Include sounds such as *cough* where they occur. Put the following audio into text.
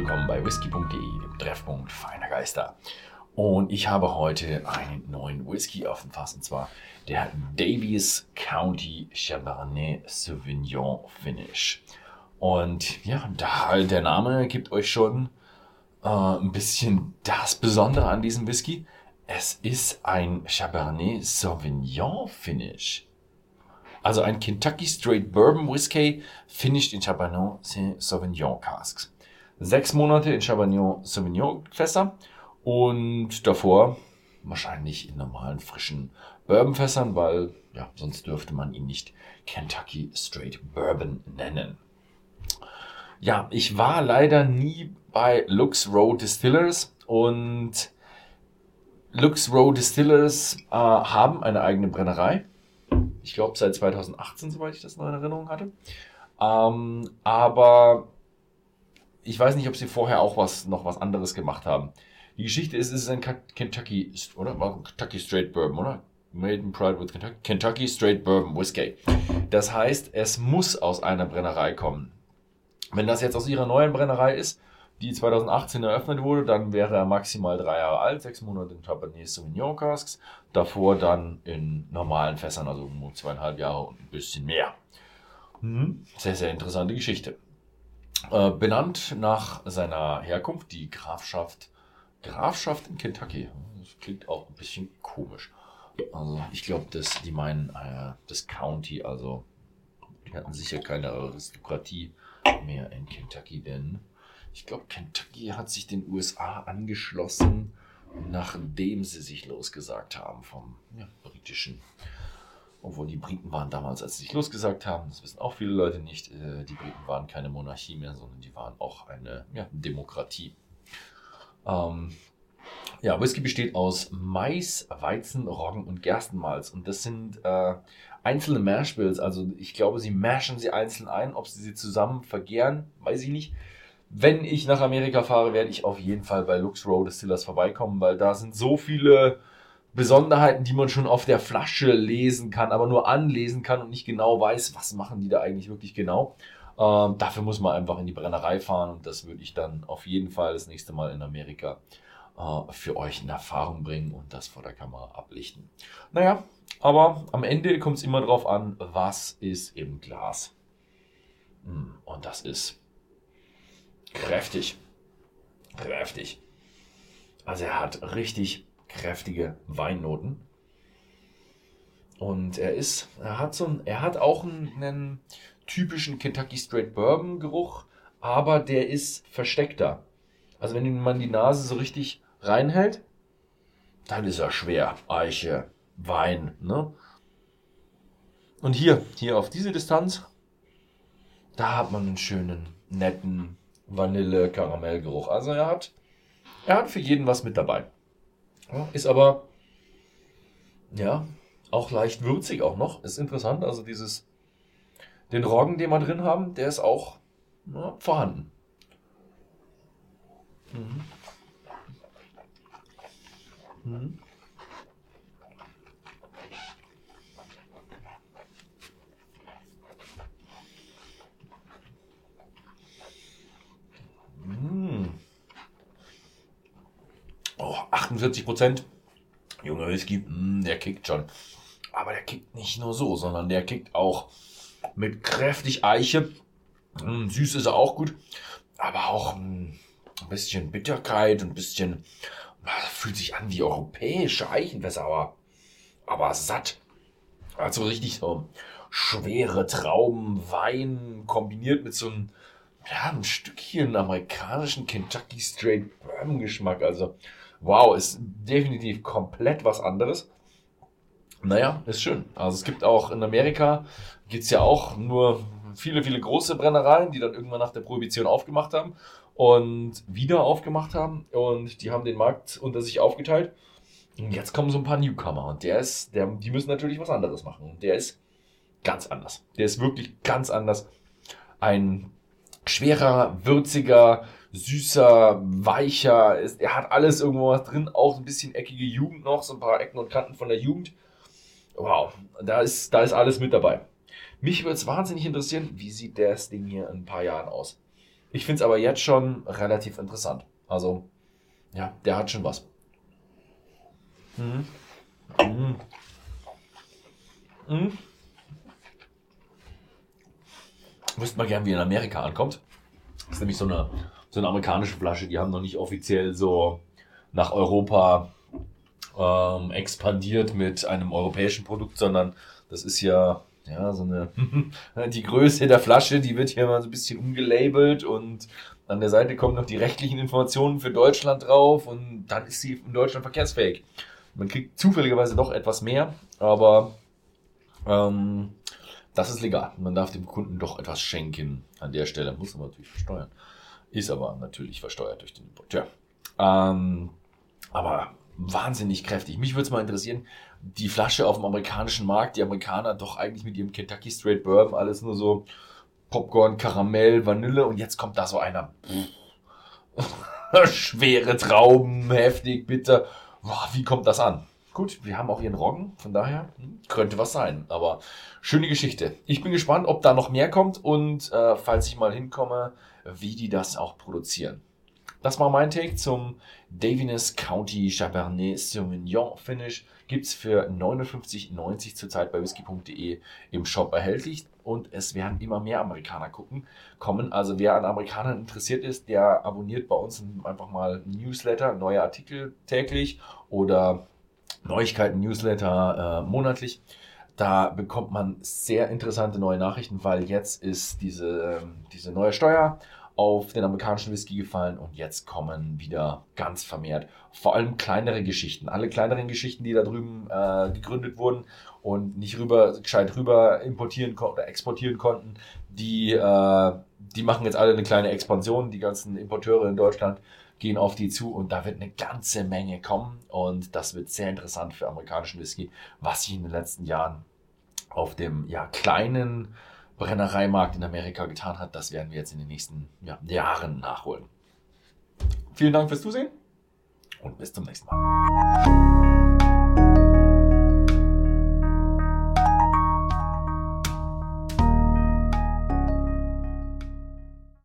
willkommen bei whisky.de, dem Treffpunkt feiner Geister. Und ich habe heute einen neuen Whisky auf dem Fass, und zwar der Davies County Cabernet Sauvignon Finish. Und ja, der Name gibt euch schon äh, ein bisschen das Besondere an diesem Whisky. Es ist ein Cabernet Sauvignon Finish. Also ein Kentucky Straight Bourbon Whiskey finished in Cabernet Sauvignon Casks. Sechs Monate in Cabernet Sauvignon Fässer und davor wahrscheinlich in normalen frischen Bourbon Fässern, weil ja, sonst dürfte man ihn nicht Kentucky Straight Bourbon nennen. Ja, ich war leider nie bei Lux Row Distillers und Lux Row Distillers äh, haben eine eigene Brennerei. Ich glaube seit 2018, soweit ich das noch in Erinnerung hatte. Ähm, aber ich weiß nicht, ob sie vorher auch was noch was anderes gemacht haben. Die Geschichte ist, es ist ein Kentucky, oder? Kentucky Straight Bourbon, oder? Made in Pride with Kentucky. Kentucky Straight Bourbon Whiskey. Das heißt, es muss aus einer Brennerei kommen. Wenn das jetzt aus ihrer neuen Brennerei ist, die 2018 eröffnet wurde, dann wäre er maximal drei Jahre alt, sechs Monate in Cabernet Sauvignon Casks, davor dann in normalen Fässern, also zweieinhalb Jahre und ein bisschen mehr. Mhm. Sehr, sehr interessante Geschichte. Äh, benannt nach seiner Herkunft, die Grafschaft, Grafschaft in Kentucky. Das klingt auch ein bisschen komisch. Also ich glaube, dass die meinen äh, das County, also die hatten sicher keine Aristokratie mehr in Kentucky, denn ich glaube, Kentucky hat sich den USA angeschlossen, nachdem sie sich losgesagt haben vom ja, britischen. Obwohl die Briten waren damals, als sie sich losgesagt haben, das wissen auch viele Leute nicht, äh, die Briten waren keine Monarchie mehr, sondern die waren auch eine ja, Demokratie. Ähm, ja, Whisky besteht aus Mais, Weizen, Roggen und Gerstenmalz. Und das sind äh, einzelne Mashbills. Also ich glaube, sie mashen sie einzeln ein. Ob sie sie zusammen vergären, weiß ich nicht. Wenn ich nach Amerika fahre, werde ich auf jeden Fall bei Lux Road Distillers vorbeikommen, weil da sind so viele Besonderheiten, die man schon auf der Flasche lesen kann, aber nur anlesen kann und nicht genau weiß, was machen die da eigentlich wirklich genau. Ähm, dafür muss man einfach in die Brennerei fahren und das würde ich dann auf jeden Fall das nächste Mal in Amerika äh, für euch in Erfahrung bringen und das vor der Kamera ablichten. Naja, aber am Ende kommt es immer darauf an, was ist im Glas. Hm, und das ist kräftig. Kräftig. Also er hat richtig kräftige Weinnoten. Und er ist, er hat so ein, er hat auch einen, einen typischen Kentucky Straight Bourbon Geruch, aber der ist versteckter. Also wenn man die Nase so richtig reinhält, dann ist er schwer. Eiche, Wein, ne? Und hier, hier auf diese Distanz, da hat man einen schönen, netten Vanille-Karamellgeruch. Also er hat, er hat für jeden was mit dabei. Ist aber, ja, auch leicht würzig auch noch. Ist interessant. Also dieses, den Roggen, den wir drin haben, der ist auch na, vorhanden. Mhm. Mhm. 48 Prozent. Junger Whisky, hm, der kickt schon. Aber der kickt nicht nur so, sondern der kickt auch mit kräftig Eiche. Mh, hm, süß ist er auch gut. Aber auch mh, hm, ein bisschen Bitterkeit, ein bisschen, fühlt sich an wie europäische Eichenwässer, aber, aber satt. Also richtig so schwere Trauben, Wein kombiniert mit so einem, ja, ein Stückchen amerikanischen Kentucky Straight Bourbon Geschmack. Also wow, ist definitiv komplett was anderes. Naja, ist schön. Also es gibt auch in Amerika, gibt es ja auch nur viele, viele große Brennereien, die dann irgendwann nach der Prohibition aufgemacht haben und wieder aufgemacht haben und die haben den Markt unter sich aufgeteilt. Und jetzt kommen so ein paar Newcomer und der ist, der, die müssen natürlich was anderes machen. Und der ist ganz anders. Der ist wirklich ganz anders. Ein schwerer, würziger, süßer, weicher. Ist, er hat alles irgendwo was drin, auch ein bisschen eckige Jugend noch, so ein paar Ecken und Kanten von der Jugend. Wow, da ist, da ist alles mit dabei. Mich würde es wahnsinnig interessieren, wie sieht das Ding hier in ein paar Jahren aus? Ich finde es aber jetzt schon relativ interessant. Also, ja, der hat schon was. Mhm. Mhm. Mhm. Wüsste mal gern, wie in Amerika ankommt. Das ist nämlich so eine, so eine amerikanische Flasche, die haben noch nicht offiziell so nach Europa ähm, expandiert mit einem europäischen Produkt, sondern das ist ja, ja so eine, *laughs* die Größe der Flasche, die wird hier mal so ein bisschen umgelabelt und an der Seite kommen noch die rechtlichen Informationen für Deutschland drauf und dann ist sie in Deutschland verkehrsfähig. Man kriegt zufälligerweise doch etwas mehr, aber ähm, das ist legal. Man darf dem Kunden doch etwas schenken an der Stelle. Muss man natürlich versteuern. Ist aber natürlich versteuert durch den Importeur. Ähm, aber wahnsinnig kräftig. Mich würde es mal interessieren, die Flasche auf dem amerikanischen Markt, die Amerikaner doch eigentlich mit ihrem Kentucky Straight Bourbon alles nur so Popcorn, Karamell, Vanille und jetzt kommt da so einer *laughs* schwere Trauben, heftig, bitter. Boah, wie kommt das an? Gut, wir haben auch ihren Roggen, von daher hm, könnte was sein. Aber schöne Geschichte. Ich bin gespannt, ob da noch mehr kommt und äh, falls ich mal hinkomme, wie die das auch produzieren. Das war mein Take zum Daviness County Chabernet Sauvignon Finish. Gibt's für 59,90 zurzeit bei whisky.de im Shop erhältlich. Und es werden immer mehr Amerikaner gucken, kommen. Also wer an Amerikanern interessiert ist, der abonniert bei uns einfach mal Newsletter, neue Artikel täglich oder Neuigkeiten, Newsletter äh, monatlich. Da bekommt man sehr interessante neue Nachrichten, weil jetzt ist diese, ähm, diese neue Steuer auf den amerikanischen Whisky gefallen und jetzt kommen wieder ganz vermehrt vor allem kleinere Geschichten. Alle kleineren Geschichten, die da drüben äh, gegründet wurden und nicht rüber, gescheit rüber importieren oder exportieren konnten, die, äh, die machen jetzt alle eine kleine Expansion. Die ganzen Importeure in Deutschland gehen auf die zu und da wird eine ganze Menge kommen und das wird sehr interessant für amerikanischen Whisky, was sich in den letzten Jahren auf dem ja, kleinen Brennereimarkt in Amerika getan hat, das werden wir jetzt in den nächsten ja, Jahren nachholen. Vielen Dank fürs Zusehen und bis zum nächsten Mal.